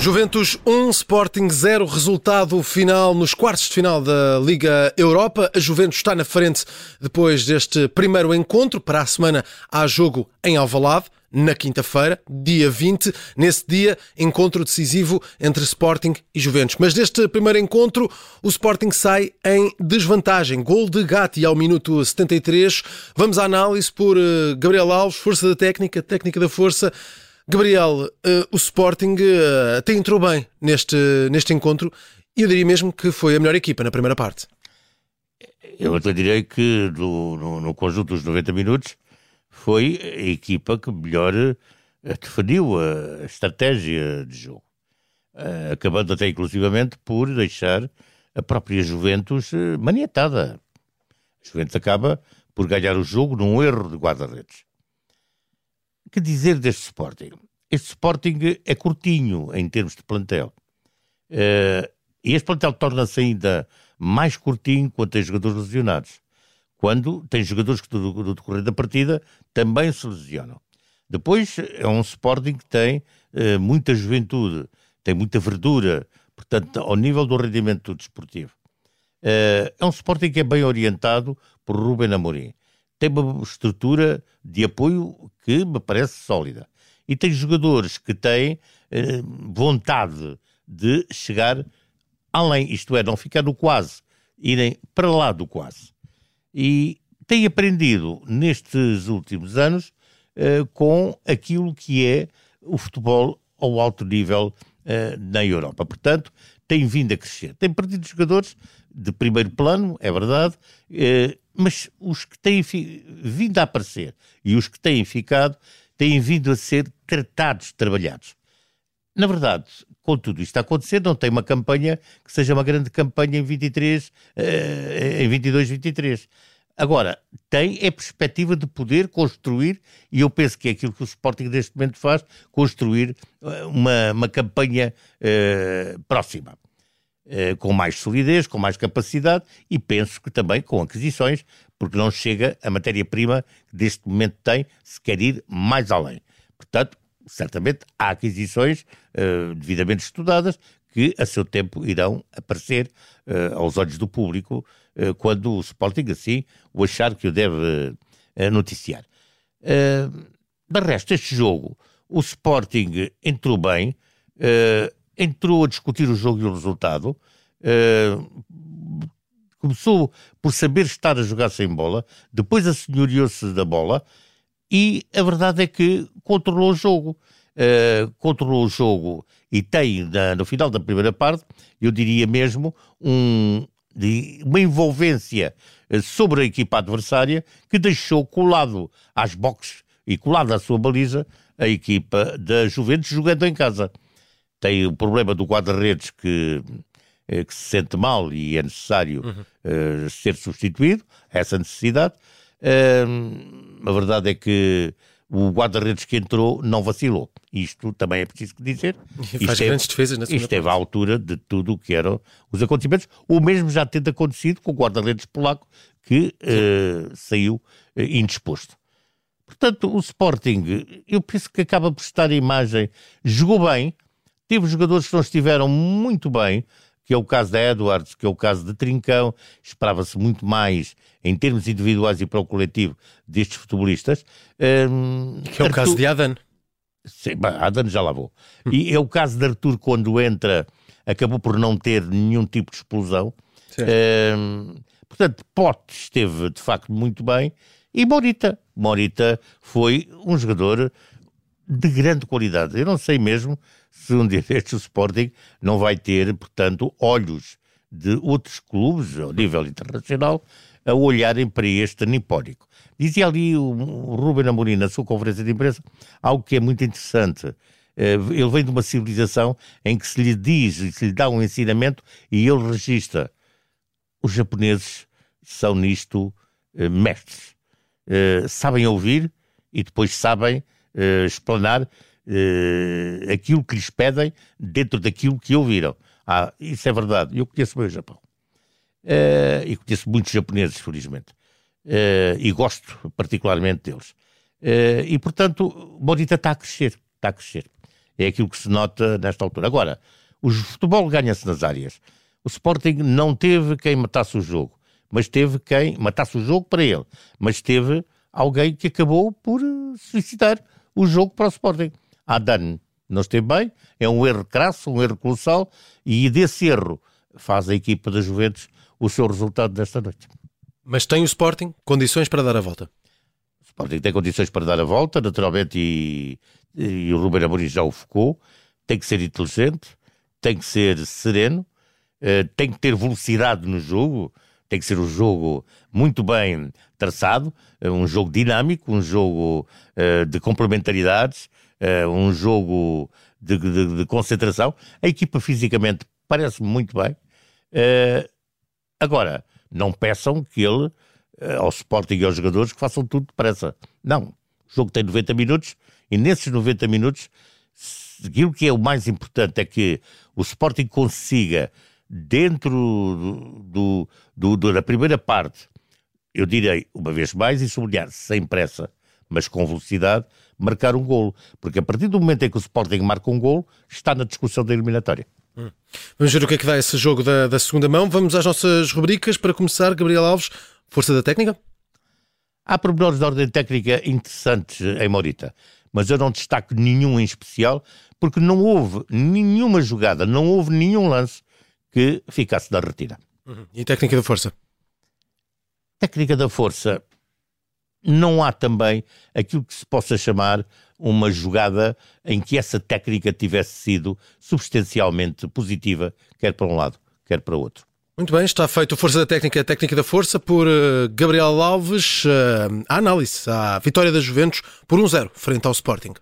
Juventus 1, Sporting 0, resultado final nos quartos de final da Liga Europa. A Juventus está na frente depois deste primeiro encontro. Para a semana há jogo em Alvalade, na quinta-feira, dia 20. Nesse dia, encontro decisivo entre Sporting e Juventus. Mas deste primeiro encontro, o Sporting sai em desvantagem. Gol de Gatti ao minuto 73. Vamos à análise por eh, Gabriel Alves, força da técnica, técnica da força. Gabriel, uh, o Sporting uh, até entrou bem neste, neste encontro e eu diria mesmo que foi a melhor equipa na primeira parte. Eu até direi que no, no, no conjunto dos 90 minutos foi a equipa que melhor uh, definiu a estratégia de jogo, uh, acabando até inclusivamente por deixar a própria Juventus maniatada. A Juventus acaba por ganhar o jogo num erro de guarda-redes que dizer deste Sporting? Este Sporting é curtinho em termos de plantel. Uh, e este plantel torna-se ainda mais curtinho quando tem jogadores lesionados. Quando tem jogadores que, no, no decorrer da partida, também se lesionam. Depois, é um Sporting que tem uh, muita juventude, tem muita verdura, portanto, ao nível do rendimento desportivo. Uh, é um Sporting que é bem orientado por Ruben Amorim tem uma estrutura de apoio que me parece sólida. E tem jogadores que têm eh, vontade de chegar além, isto é, não ficar no quase, irem para lá do quase. E tem aprendido nestes últimos anos eh, com aquilo que é o futebol ao alto nível eh, na Europa. Portanto, tem vindo a crescer. Tem perdido jogadores de primeiro plano, é verdade, eh, mas os que têm vindo a aparecer e os que têm ficado têm vindo a ser tratados, trabalhados. Na verdade, com tudo isto a acontecer, não tem uma campanha que seja uma grande campanha em 23, eh, em 22, 23. Agora, tem a perspectiva de poder construir, e eu penso que é aquilo que o Sporting neste momento faz, construir eh, uma, uma campanha uh, próxima. Eh, com mais solidez, com mais capacidade e penso que também com aquisições, porque não chega a matéria-prima que deste momento tem, se quer ir mais além. Portanto, certamente há aquisições uh, devidamente estudadas que a seu tempo irão aparecer uh, aos olhos do público uh, quando o Sporting assim o achar que o deve noticiar. de resto, este jogo, o Sporting entrou bem, entrou a discutir o jogo e o resultado, uh, começou por saber estar a jogar sem bola, depois assenhoriou-se da bola e a verdade é que controlou o jogo. Uh, controlou o jogo e tem, na, no final da primeira parte, eu diria mesmo, um, de, uma envolvência uh, sobre a equipa adversária que deixou colado às boxes e colado à sua baliza a equipa da Juventus jogando em casa tem o problema do guarda-redes que, eh, que se sente mal e é necessário uhum. uh, ser substituído, essa necessidade. Uh, a verdade é que o guarda-redes que entrou não vacilou. Isto também é preciso dizer. E faz grandes defesas na Isto esteve à altura de tudo o que eram os acontecimentos. O mesmo já tendo acontecido com o guarda-redes polaco que uh, saiu indisposto. Portanto, o Sporting, eu penso que acaba por estar a imagem, jogou bem, Teve jogadores que não estiveram muito bem, que é o caso da Edwards, que é o caso de Trincão, esperava-se muito mais em termos individuais e para o coletivo destes futebolistas. Um, que é o Arthur... caso de Adan. Sim, Adan já lá vou. E é o caso de Arthur quando entra, acabou por não ter nenhum tipo de explosão. Um, portanto, Pote esteve de facto muito bem. E Morita. Morita foi um jogador de grande qualidade. Eu não sei mesmo se um dia destes o Sporting não vai ter, portanto, olhos de outros clubes, ao nível internacional, a olharem para este nipónico. Dizia ali o, o Ruben Amorim, na sua conferência de imprensa, algo que é muito interessante. Eh, ele vem de uma civilização em que se lhe diz, se lhe dá um ensinamento e ele registra. Os japoneses são nisto eh, mestres. Eh, sabem ouvir e depois sabem uh, explanar uh, aquilo que lhes pedem dentro daquilo que ouviram. Ah, isso é verdade. Eu conheço bem o Japão. Uh, e conheço muitos japoneses, felizmente. e gosto particularmente deles. e, portanto, Morita está a crescer. Está a crescer. É aquilo que se nota nesta altura. Agora, o futebol ganha-se nas áreas. O Sporting não teve quem matasse o jogo, mas teve quem matasse o jogo para ele, mas teve alguém que acabou por suscitar o jogo para o Sporting. Adan não esteve bem, é um erro crasso, um erro colossal, e desse erro faz a equipa da Juventus o seu resultado desta noite. Mas tem o Sporting condições para dar a volta? O Sporting tem condições para dar a volta, naturalmente, e, e o Ruben Amorim já o focou. Tem que ser inteligente, tem que ser sereno, uh, tem que ter velocidade no jogo, tem que ser um jogo muito bem traçado, uh, um jogo dinâmico, um jogo uh, de complementaridades, um jogo de, de, de, concentração. A equipa fisicamente parece muito bem. agora, não peçam que ele, ao Sporting e aos jogadores, que façam tudo depressa. Não. O jogo tem 90 minutos e nesses 90 minutos aquilo que é o mais importante é que o Sporting consiga, dentro do, do, do, da primeira parte, eu direi uma vez mais e sublinhar, sem pressa, mas com velocidade, marcar um golo. Porque a partir do momento em que o Sporting marca um golo, está na discussão da eliminatória. Hum. Vamos ver o que é que dá esse jogo da, da segunda mão. Vamos às nossas rubricas. Para começar, Gabriel Alves, força da técnica? Há pormenores de ordem técnica interessantes em Morita, mas eu não destaco nenhum em especial, porque não houve nenhuma jogada, não houve nenhum lance que ficasse da retira. Uhum. E técnica da força? Técnica da força, não há também aquilo que se possa chamar uma jogada em que essa técnica tivesse sido substancialmente positiva, quer para um lado, quer para o outro. Muito bem, está feito Força da Técnica, a Técnica da Força, por uh, Gabriel Alves. Uh, a análise à vitória da Juventus por 1-0 frente ao Sporting.